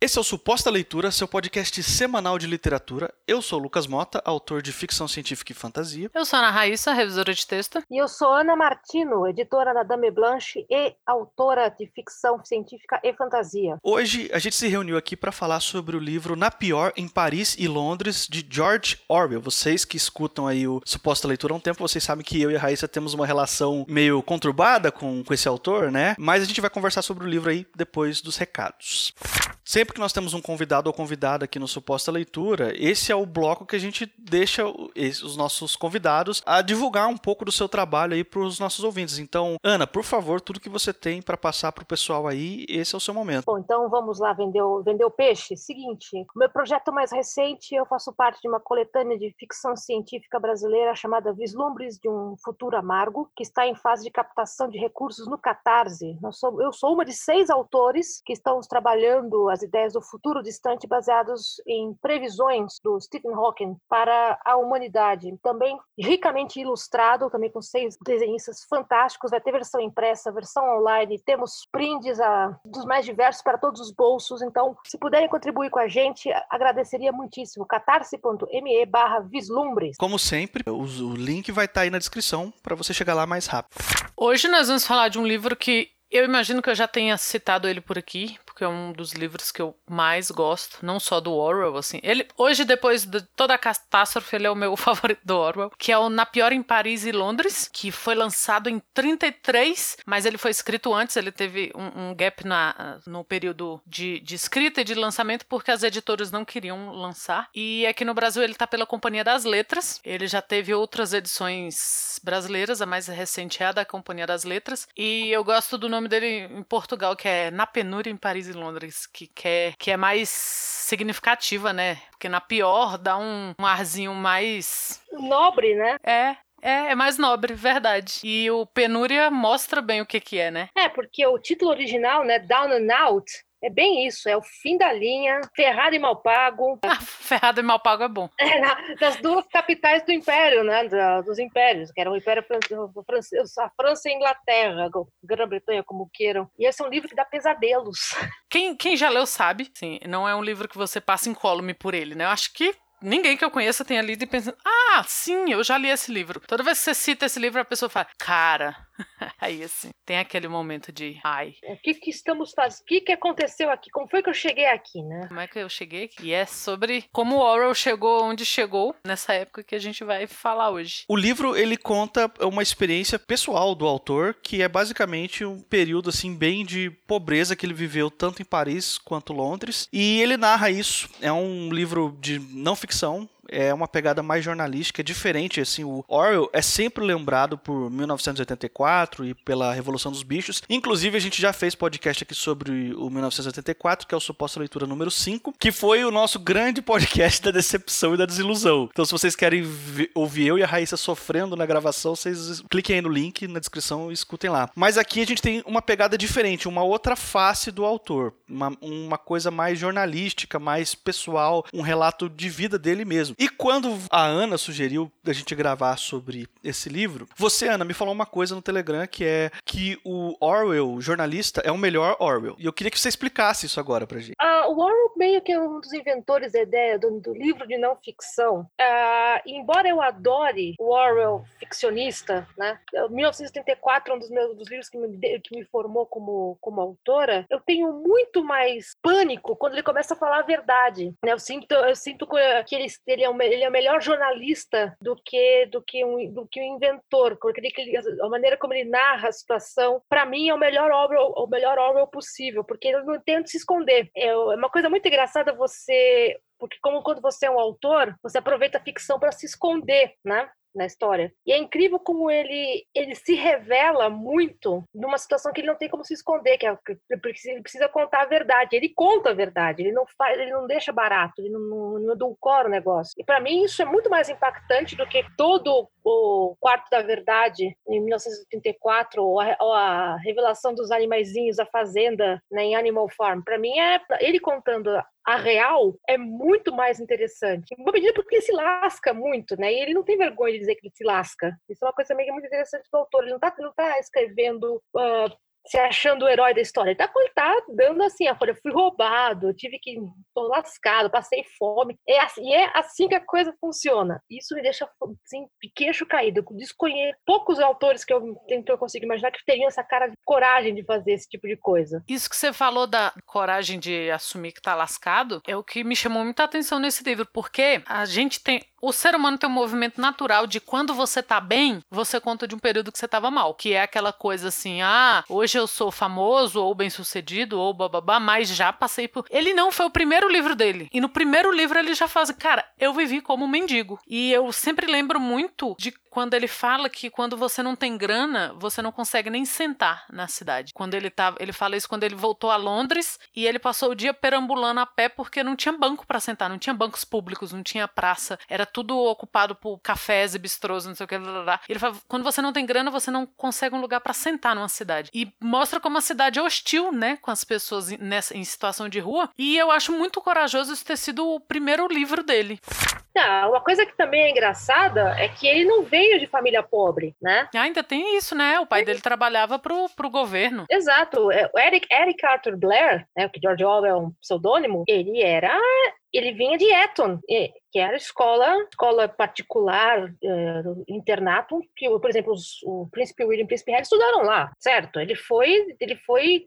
Esse é o Suposta Leitura, seu podcast semanal de literatura. Eu sou Lucas Mota, autor de ficção científica e fantasia. Eu sou Ana Raíssa, revisora de texto. E eu sou Ana Martino, editora da Dame Blanche e autora de ficção científica e fantasia. Hoje a gente se reuniu aqui para falar sobre o livro Na Pior em Paris e Londres de George Orwell. Vocês que escutam aí o Suposta Leitura há um tempo, vocês sabem que eu e a Raíssa temos uma relação meio conturbada com, com esse autor, né? Mas a gente vai conversar sobre o livro aí depois dos recados. Sempre que nós temos um convidado ou convidada aqui no Suposta Leitura, esse é o bloco que a gente deixa os nossos convidados a divulgar um pouco do seu trabalho aí para os nossos ouvintes. Então, Ana, por favor, tudo que você tem para passar para o pessoal aí, esse é o seu momento. Bom, então vamos lá vender o, vender o peixe. Seguinte, meu projeto mais recente, eu faço parte de uma coletânea de ficção científica brasileira chamada Vislumbres de um Futuro Amargo, que está em fase de captação de recursos no Catarse. eu sou uma de seis autores que estão trabalhando as ideias do futuro distante baseados em previsões do Stephen Hawking para a humanidade. Também ricamente ilustrado, também com seis desenhistas fantásticos. Vai ter versão impressa, versão online. Temos brindes a, dos mais diversos para todos os bolsos. Então, se puderem contribuir com a gente, agradeceria muitíssimo. catarse.me barra vislumbres. Como sempre, o, o link vai estar aí na descrição para você chegar lá mais rápido. Hoje nós vamos falar de um livro que eu imagino que eu já tenha citado ele por aqui, porque é um dos livros que eu mais gosto, não só do Orwell, assim. Ele hoje depois de toda a catástrofe, ele é o meu favorito do Orwell, que é o Na Pior em Paris e Londres, que foi lançado em 33, mas ele foi escrito antes, ele teve um, um gap na, no período de, de, escrita e de lançamento porque as editoras não queriam lançar. E aqui no Brasil ele tá pela Companhia das Letras. Ele já teve outras edições brasileiras, a mais recente é a da Companhia das Letras, e eu gosto do nome dele em Portugal, que é Na Penúria em Paris e Londres, que, quer, que é mais significativa, né? Porque na pior dá um, um arzinho mais. Nobre, né? É, é, é mais nobre, verdade. E o Penúria mostra bem o que que é, né? É, porque o título original, né, Down and Out, é bem isso, é o fim da linha, ferrado e mal pago. Ah, ferrado e mal pago é bom. É, na, das duas capitais do Império, né? Da, dos impérios, que eram o Império Francês, a França e a Inglaterra, Grã-Bretanha, como queiram. E esse é um livro que dá pesadelos. Quem, quem já leu sabe, sim, não é um livro que você passa incólume por ele, né? Eu acho que ninguém que eu conheça tenha lido e pensando, ah, sim, eu já li esse livro. Toda vez que você cita esse livro, a pessoa fala, cara, Aí assim, tem aquele momento de ai. O que que estamos fazendo? O que que aconteceu aqui? Como foi que eu cheguei aqui, né? Como é que eu cheguei aqui? E é sobre como o Orwell chegou onde chegou nessa época que a gente vai falar hoje. O livro ele conta uma experiência pessoal do autor, que é basicamente um período assim bem de pobreza que ele viveu tanto em Paris quanto Londres, e ele narra isso. É um livro de não ficção, é uma pegada mais jornalística, é diferente, assim, o Orwell é sempre lembrado por 1984 e pela Revolução dos Bichos. Inclusive, a gente já fez podcast aqui sobre o 1984, que é o Suposta Leitura número 5, que foi o nosso grande podcast da decepção e da desilusão. Então, se vocês querem ouvir eu e a Raíssa sofrendo na gravação, vocês cliquem aí no link na descrição e escutem lá. Mas aqui a gente tem uma pegada diferente, uma outra face do autor, uma, uma coisa mais jornalística, mais pessoal, um relato de vida dele mesmo. E quando a Ana sugeriu a gente gravar sobre esse livro, você, Ana, me falou uma coisa no Telegram que é que o Orwell, jornalista, é o melhor Orwell. E eu queria que você explicasse isso agora pra gente. Uh, o Orwell meio que é um dos inventores da ideia do, do livro de não ficção. Uh, embora eu adore o Orwell ficcionista, né? 1974 é um dos meus dos livros que me, que me formou como, como autora, eu tenho muito mais pânico quando ele começa a falar a verdade. Né? Eu sinto, eu sinto que ele, ele é, um, ele é o melhor jornalista do que do que um, do que um inventor, porque ele, a maneira como ele narra a situação, para mim é o melhor Orwell, o melhor Orwell possível, porque ele não tenta se esconder. É, é uma coisa muito engraçada você porque como quando você é um autor, você aproveita a ficção para se esconder, né? Na história. E é incrível como ele ele se revela muito numa situação que ele não tem como se esconder, que é ele precisa contar a verdade. Ele conta a verdade, ele não faz, ele não deixa barato, ele não, não, não adulcora o negócio. E para mim isso é muito mais impactante do que todo o Quarto da Verdade em 1984 ou a, ou a revelação dos animaizinhos, a fazenda né, em Animal Farm. Para mim é ele contando a real é muito mais interessante. Em uma medida porque ele se lasca muito, né? E ele não tem vergonha de dizer que ele se lasca. Isso é uma coisa também que muito interessante do autor. Ele não está tá escrevendo uh, se achando o herói da história. Ele tá, ele tá dando assim, a folha, fui roubado, tive que, tô lascado, passei fome. É assim, e é assim que a coisa funciona. Isso me deixa, assim, queixo caído. Eu desconheço poucos autores que eu, eu consigo imaginar que teriam essa cara de coragem de fazer esse tipo de coisa. Isso que você falou da coragem de assumir que tá lascado é o que me chamou muita atenção nesse livro, porque a gente tem o ser humano tem um movimento natural de quando você tá bem, você conta de um período que você tava mal, que é aquela coisa assim, ah, hoje eu sou famoso ou bem-sucedido ou bababá, mas já passei por. Ele não foi o primeiro livro dele. E no primeiro livro ele já faz, cara, eu vivi como um mendigo. E eu sempre lembro muito de quando ele fala que quando você não tem grana, você não consegue nem sentar na cidade. Quando ele tava, ele fala isso quando ele voltou a Londres e ele passou o dia perambulando a pé porque não tinha banco para sentar, não tinha bancos públicos, não tinha praça, era tudo ocupado por cafés e bistrôs, não sei o que. Ele fala, quando você não tem grana, você não consegue um lugar para sentar numa cidade. E mostra como a cidade é hostil, né, com as pessoas nessa em situação de rua. E eu acho muito corajoso isso ter sido o primeiro livro dele. Ah, uma coisa que também é engraçada é que ele não veio de família pobre, né? ainda tem isso, né? O pai dele trabalhava pro, pro governo. Exato. É, o Eric, Eric Arthur Blair, né, que George Orwell é um pseudônimo, ele era ele vinha de Eton, que era escola, escola particular, é, internato, que, por exemplo, os, o príncipe William e o príncipe Harry estudaram lá, certo? Ele foi, ele foi,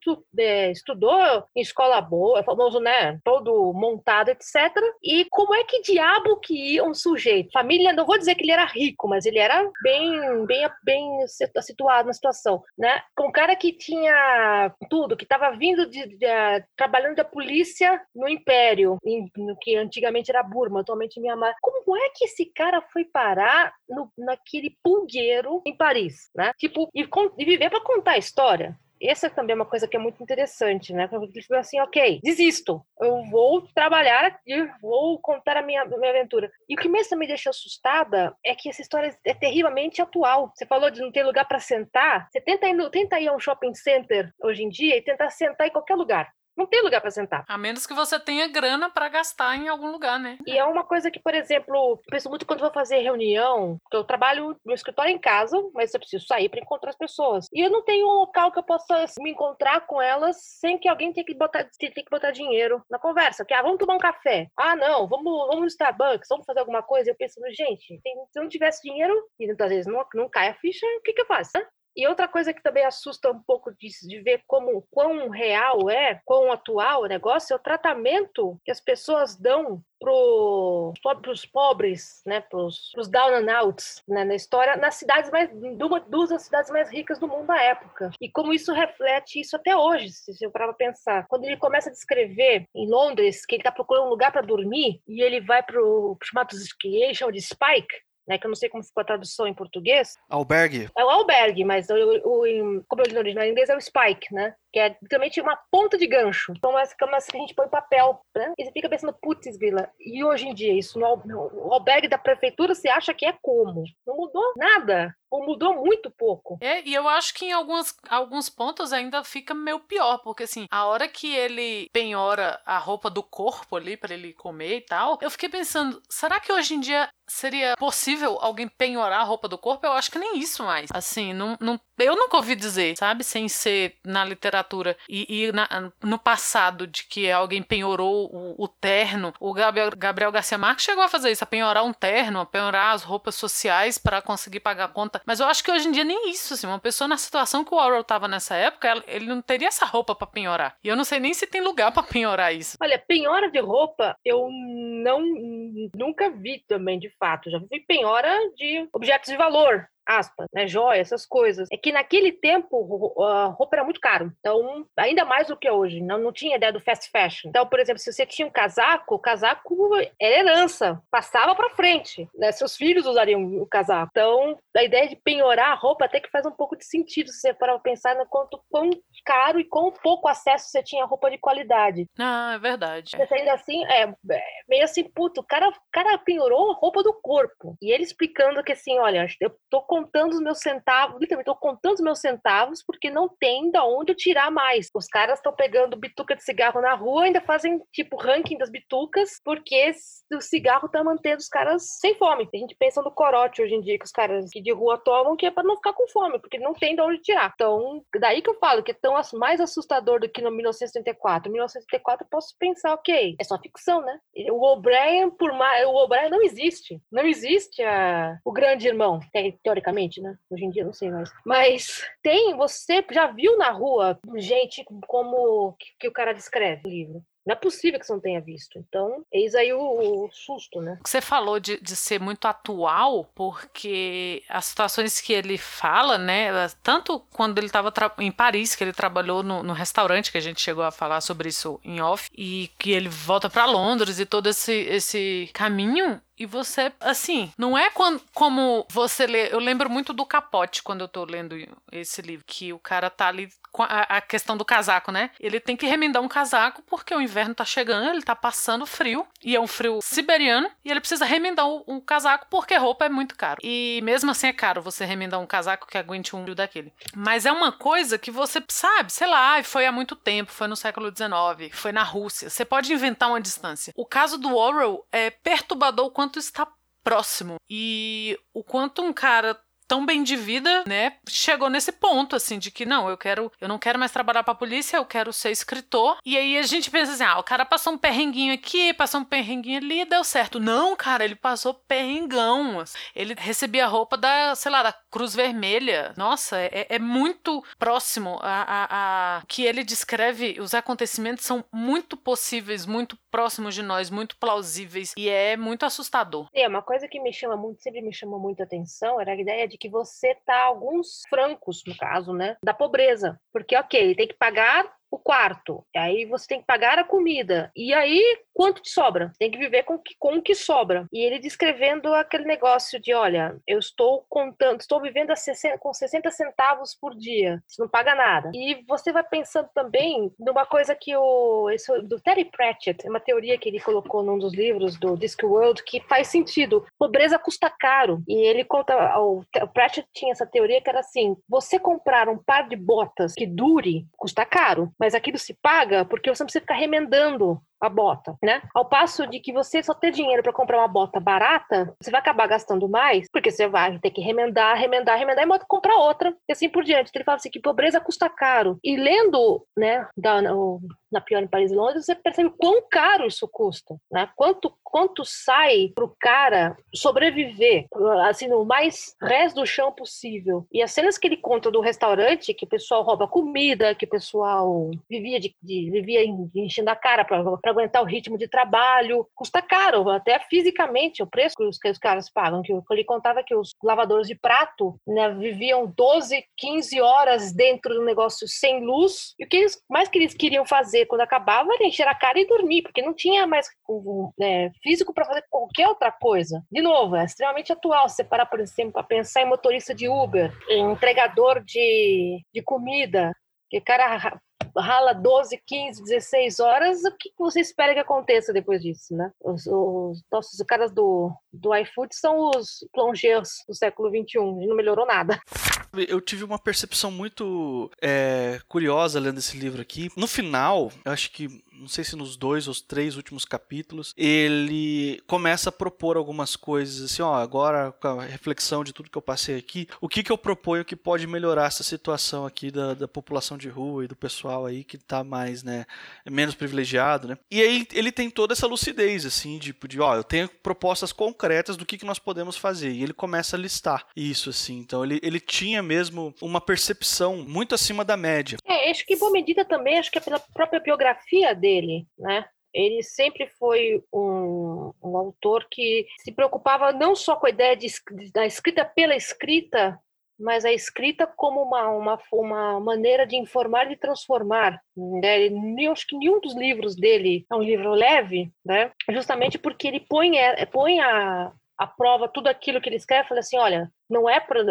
estudou em escola boa, é famoso, né? Todo montado, etc. E como é que diabo que ia um sujeito? Família, não vou dizer que ele era rico, mas ele era bem, bem, bem situado na situação, né? Com um cara que tinha tudo, que estava vindo de, de, de, trabalhando da polícia no Império, em, no que antigamente era Burma, atualmente Mianmar. Como é que esse cara foi parar no, naquele pulgueiro em Paris, né? Tipo, e, e viver para contar a história essa também é uma coisa que é muito interessante, né? Ele falou assim, ok, desisto, eu vou trabalhar e vou contar a minha, minha aventura. E o que mesmo me deixa assustada é que essa história é terrivelmente atual. Você falou de não ter lugar para sentar, você tenta ir, tenta ir a um shopping center hoje em dia e tentar sentar em qualquer lugar. Não tem lugar para sentar. A menos que você tenha grana para gastar em algum lugar, né? E é uma coisa que, por exemplo, penso muito quando vou fazer reunião, porque eu trabalho no escritório em casa, mas eu preciso sair para encontrar as pessoas. E eu não tenho um local que eu possa me encontrar com elas sem que alguém tenha que botar, tenha que botar dinheiro na conversa. Que, ah, vamos tomar um café. Ah, não, vamos, vamos no Starbucks, vamos fazer alguma coisa. Eu penso, gente, se eu não tivesse dinheiro, e muitas vezes não, não cai a ficha, o que, que eu faço? Né? E outra coisa que também assusta um pouco de, de ver como quão real é, quão atual o negócio, é o tratamento que as pessoas dão para os pobres, né, para os down and outs né, na história, nas cidades mais duas das cidades mais ricas do mundo da época. E como isso reflete isso até hoje, se você parar para pensar. Quando ele começa a descrever em Londres que ele está procurando um lugar para dormir e ele vai para o chamado que de Spike, né, que eu não sei como ficou a tradução em português. Albergue. É o albergue, mas o, o, como eu li no original em inglês é o spike, né? Que é literalmente uma ponta de gancho. Então, é como que a gente põe papel, né? E você fica pensando, putz, Vila, e hoje em dia, isso no, no albergue da prefeitura, você acha que é como? Não mudou nada ou mudou muito pouco. É, e eu acho que em alguns, alguns pontos ainda fica meio pior, porque assim, a hora que ele penhora a roupa do corpo ali para ele comer e tal, eu fiquei pensando, será que hoje em dia seria possível alguém penhorar a roupa do corpo? Eu acho que nem isso mais. Assim, não, não eu nunca ouvi dizer, sabe, sem ser na literatura e, e na, no passado de que alguém penhorou o, o terno. O Gabriel, Gabriel Garcia Marques chegou a fazer isso, a penhorar um terno, a penhorar as roupas sociais para conseguir pagar a conta mas eu acho que hoje em dia nem isso, assim, uma pessoa na situação que o Orwell tava nessa época, ele não teria essa roupa para penhorar. E eu não sei nem se tem lugar para penhorar isso. Olha, penhora de roupa eu não nunca vi também, de fato. Já vi penhora de objetos de valor, aspas, né, joia, essas coisas. É que naquele tempo a roupa era muito caro. Então, ainda mais do que hoje. Não, não tinha ideia do fast fashion. Então, por exemplo, se você tinha um casaco, o casaco era herança, passava para frente. Né? Seus filhos usariam o casaco. Então, a ideia de penhorar a roupa até que faz um pouco de sentido se você parar pensar no quanto quão caro e quão pouco acesso você tinha a roupa de qualidade. Ah, é verdade. Mas ainda assim, é, é meio assim, puto, o cara, o cara penhorou a roupa do corpo. E ele explicando que assim, olha, eu tô contando os meus centavos, literalmente estou contando os meus centavos porque não tem da onde eu tirar mais. Os caras estão pegando bituca de cigarro na rua, ainda fazem tipo ranking das bitucas, porque o cigarro tá mantendo os caras sem fome. A gente pensa no corote hoje em dia que os caras que de rua tomam, que é para não ficar com fome, porque não tem de onde tirar. Então, daí que eu falo que é tão mais assustador do que no 1974. 1974 eu posso pensar, ok, é só ficção, né? O O'Brien, por mais. O O'Brien não existe. Não existe a... o grande irmão, teoricamente, né? Hoje em dia não sei mais. Mas tem, você já viu na rua gente como que, que o cara descreve no livro. Não é possível que você não tenha visto. Então, eis aí o, o susto, né? Você falou de, de ser muito atual, porque as situações que ele fala, né? Tanto quando ele estava em Paris, que ele trabalhou no, no, restaurante, que a gente chegou a falar sobre isso em off, e que ele volta para Londres e todo esse, esse caminho e você, assim, não é quando, como você lê. Eu lembro muito do Capote quando eu tô lendo esse livro, que o cara tá ali com a, a, questão do casaco, né? Ele tem que remendar um casaco porque o inverno tá chegando, ele tá passando frio, e é um frio siberiano, e ele precisa remendar um, um casaco porque roupa é muito caro. E mesmo assim é caro você remendar um casaco que aguente um frio daquele. Mas é uma coisa que você sabe, sei lá, foi há muito tempo, foi no século XIX, foi na Rússia. Você pode inventar uma distância. O caso do Orwell é perturbador quanto quanto está próximo e o quanto um cara tão bem de vida, né, chegou nesse ponto, assim, de que não, eu quero, eu não quero mais trabalhar pra polícia, eu quero ser escritor. E aí a gente pensa assim, ah, o cara passou um perrenguinho aqui, passou um perrenguinho ali, deu certo. Não, cara, ele passou perrengão. Ele recebia roupa da, sei lá, da Cruz Vermelha. Nossa, é, é muito próximo a, a, a que ele descreve, os acontecimentos são muito possíveis, muito próximos de nós, muito plausíveis e é muito assustador. É, uma coisa que me chama muito, sempre me chamou muita atenção era a ideia de que você tá alguns francos, no caso, né, da pobreza. Porque, ok, tem que pagar o quarto, aí você tem que pagar a comida. E aí, quanto te sobra? Tem que viver com, que, com o que sobra. E ele descrevendo aquele negócio de: olha, eu estou contando, estou vivendo 60, com 60 centavos por dia, você não paga nada. E você vai pensando também numa coisa que o esse, do Terry Pratchett, é uma teoria que ele colocou num dos livros do Discworld que faz sentido. Pobreza custa caro. E ele conta, o, o Pratchett tinha essa teoria que era assim: você comprar um par de botas que dure custa caro mas aquilo se paga porque você não precisa ficar remendando a bota, né? Ao passo de que você só ter dinheiro para comprar uma bota barata, você vai acabar gastando mais, porque você vai ter que remendar, remendar, remendar e comprar outra, e assim por diante. Então, ele fala assim que pobreza custa caro. E lendo, né, da, na Pior em Paris e Londres, você percebe quão caro isso custa, né? Quanto quanto sai pro cara sobreviver, assim, no mais resto do chão possível. E as cenas que ele conta do restaurante, que o pessoal rouba comida, que o pessoal vivia de, de vivia enchendo a cara para aguentar o ritmo de trabalho. Custa caro, até fisicamente, o preço que os, que caras pagam. Que ele contava que os lavadores de prato né, viviam 12, 15 horas dentro do negócio sem luz. E o que eles, mais que eles queriam fazer quando acabava era encher a cara e dormir, porque não tinha mais é, físico para fazer qualquer outra coisa. De novo, é extremamente atual. Você parar, por exemplo, para pensar em motorista de Uber, em entregador de, de comida, que cara rala 12, 15, 16 horas, o que você espera que aconteça depois disso, né? Os, os nossos caras do, do iFood são os plongeurs do século XXI, e não melhorou nada. Eu tive uma percepção muito é, curiosa lendo esse livro aqui. No final, eu acho que não sei se nos dois ou três últimos capítulos, ele começa a propor algumas coisas assim, ó, agora com a reflexão de tudo que eu passei aqui, o que que eu proponho que pode melhorar essa situação aqui da, da população de rua e do pessoal aí que tá mais, né, menos privilegiado, né? E aí ele tem toda essa lucidez, assim, tipo, de, ó, eu tenho propostas concretas do que que nós podemos fazer, e ele começa a listar isso, assim, então ele, ele tinha mesmo uma percepção muito acima da média. É, acho que em boa medida também, acho que é pela própria biografia dele, dele, né? Ele sempre foi um, um autor que se preocupava não só com a ideia de, da escrita pela escrita, mas a escrita como uma, uma, uma maneira de informar e transformar. Né? Eu acho que nenhum dos livros dele é um livro leve, né? justamente porque ele põe, é, põe a, a prova tudo aquilo que ele escreve, fala assim, olha, não é para,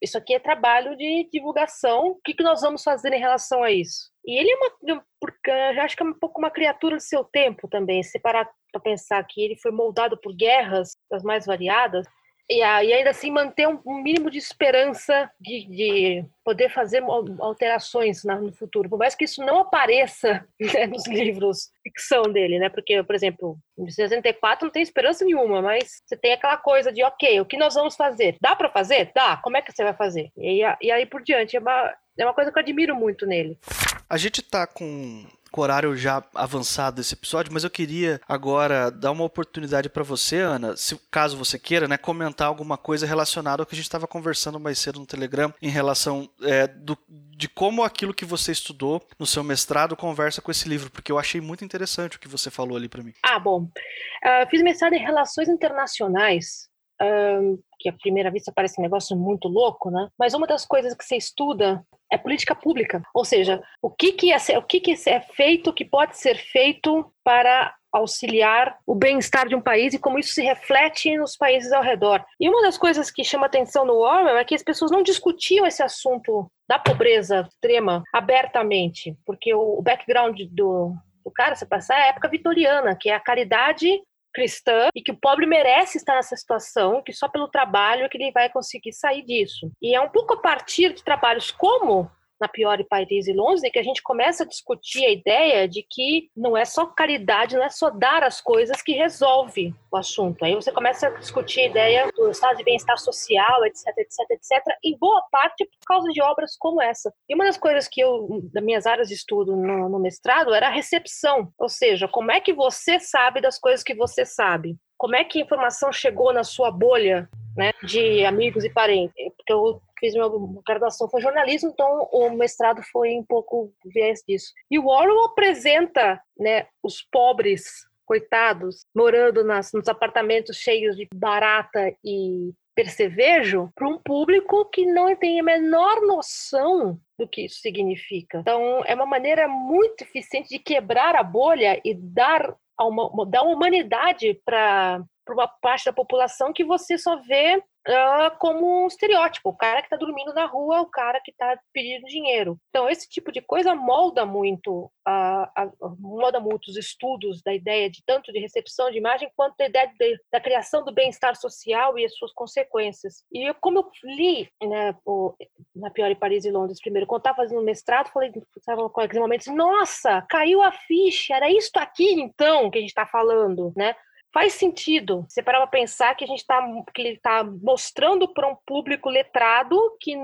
isso aqui é trabalho de divulgação, o que, que nós vamos fazer em relação a isso? E ele é uma, porque acho que é um pouco uma criatura do seu tempo também, se parar para pensar que ele foi moldado por guerras das mais variadas, e, ainda assim manter um, um mínimo de esperança de, de poder fazer alterações no futuro, por mais que isso não apareça né, nos livros ficção dele, né? Porque, por exemplo, em 64 não tem esperança nenhuma, mas você tem aquela coisa de, ok, o que nós vamos fazer? Dá para fazer? Dá. Como é que você vai fazer? E, e aí por diante. É uma, é uma coisa que eu admiro muito nele. A gente tá com com o horário já avançado desse episódio, mas eu queria agora dar uma oportunidade para você, Ana, se caso você queira, né, comentar alguma coisa relacionada ao que a gente estava conversando mais cedo no Telegram em relação é, do, de como aquilo que você estudou no seu mestrado conversa com esse livro, porque eu achei muito interessante o que você falou ali para mim. Ah, bom. Uh, fiz mestrado em relações internacionais. Uh, que à primeira vista parece um negócio muito louco, né? Mas uma das coisas que você estuda é política pública, ou seja, o que que é, o que que é feito, o que pode ser feito para auxiliar o bem-estar de um país e como isso se reflete nos países ao redor. E uma das coisas que chama atenção no Orwell é que as pessoas não discutiam esse assunto da pobreza extrema abertamente, porque o background do, do cara, você passar é a época vitoriana, que é a caridade cristã e que o pobre merece estar nessa situação, que só pelo trabalho é que ele vai conseguir sair disso. E é um pouco a partir de trabalhos como na Pior Paris e Londres, que a gente começa a discutir a ideia de que não é só caridade, não é só dar as coisas que resolve o assunto. Aí você começa a discutir a ideia do estado de bem-estar social, etc, etc, etc, em boa parte por causa de obras como essa. E uma das coisas que eu, das minhas áreas de estudo no, no mestrado, era a recepção, ou seja, como é que você sabe das coisas que você sabe? Como é que a informação chegou na sua bolha né, de amigos e parentes? Porque eu fiz minha graduação foi jornalismo, então o mestrado foi um pouco viés disso. E o Orwell apresenta, né, os pobres coitados morando nas, nos apartamentos cheios de barata e percevejo para um público que não tem a menor noção do que isso significa. Então, é uma maneira muito eficiente de quebrar a bolha e dar uma, dar uma humanidade para uma parte da população que você só vê uh, como um estereótipo. O cara que está dormindo na rua, o cara que está pedindo dinheiro. Então, esse tipo de coisa molda muito, uh, molda muito os estudos da ideia de tanto de recepção de imagem quanto da ideia de, da criação do bem-estar social e as suas consequências. E eu, como eu li né, o, na Pior Paris e Londres primeiro, quando estava fazendo mestrado, falei, estava com aqueles momentos, nossa, caiu a ficha, era isto aqui então que a gente está falando, né? Faz sentido. Você parar para pensar que a gente está que ele está mostrando para um público letrado que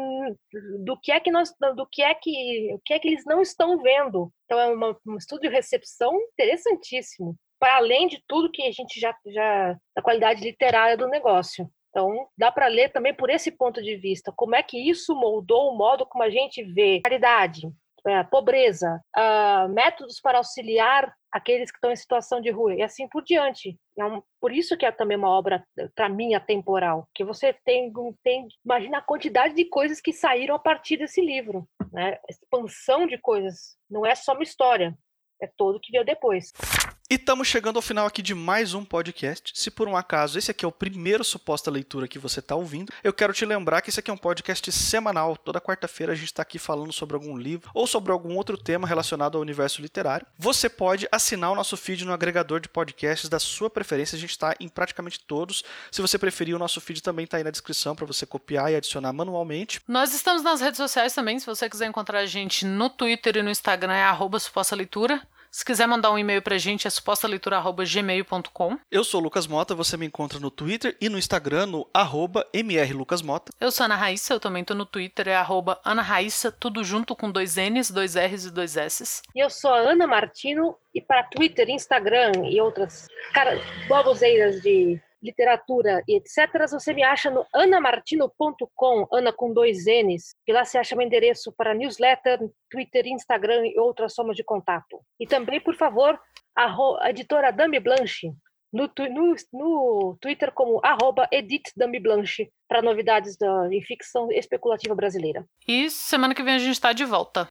do que é que nós do que é que o que é que eles não estão vendo. Então é uma, um estudo de recepção interessantíssimo, para além de tudo que a gente já já da qualidade literária do negócio. Então, dá para ler também por esse ponto de vista, como é que isso moldou o modo como a gente vê caridade, é, pobreza, uh, métodos para auxiliar aqueles que estão em situação de rua e assim por diante. É um, por isso que é também uma obra para mim atemporal, que você tem, tem imagina a quantidade de coisas que saíram a partir desse livro, né? Expansão de coisas, não é só uma história, é todo que veio depois. E estamos chegando ao final aqui de mais um podcast. Se por um acaso esse aqui é o primeiro suposta leitura que você está ouvindo, eu quero te lembrar que esse aqui é um podcast semanal. Toda quarta-feira a gente está aqui falando sobre algum livro ou sobre algum outro tema relacionado ao universo literário. Você pode assinar o nosso feed no agregador de podcasts da sua preferência. A gente está em praticamente todos. Se você preferir, o nosso feed também está aí na descrição para você copiar e adicionar manualmente. Nós estamos nas redes sociais também. Se você quiser encontrar a gente no Twitter e no Instagram, é suposta leitura. Se quiser mandar um e-mail pra gente, é supostaleitura.gmail.com. Eu sou o Lucas Mota, você me encontra no Twitter e no Instagram no arroba mrlucasmota. Eu sou Ana Raíssa, eu também tô no Twitter, é arroba Ana Raíssa, tudo junto com dois N's, dois R's e dois S's. E eu sou a Ana Martino, e para Twitter, Instagram e outras cara, baboseiras de literatura e etc., você me acha no anamartino.com, Ana com dois N's, e lá você acha meu endereço para newsletter, Twitter, Instagram e outras formas de contato. E também, por favor, a editora Dame Blanche, no, no, no Twitter como arroba Dame Blanche, para novidades da, em ficção especulativa brasileira. E semana que vem a gente está de volta.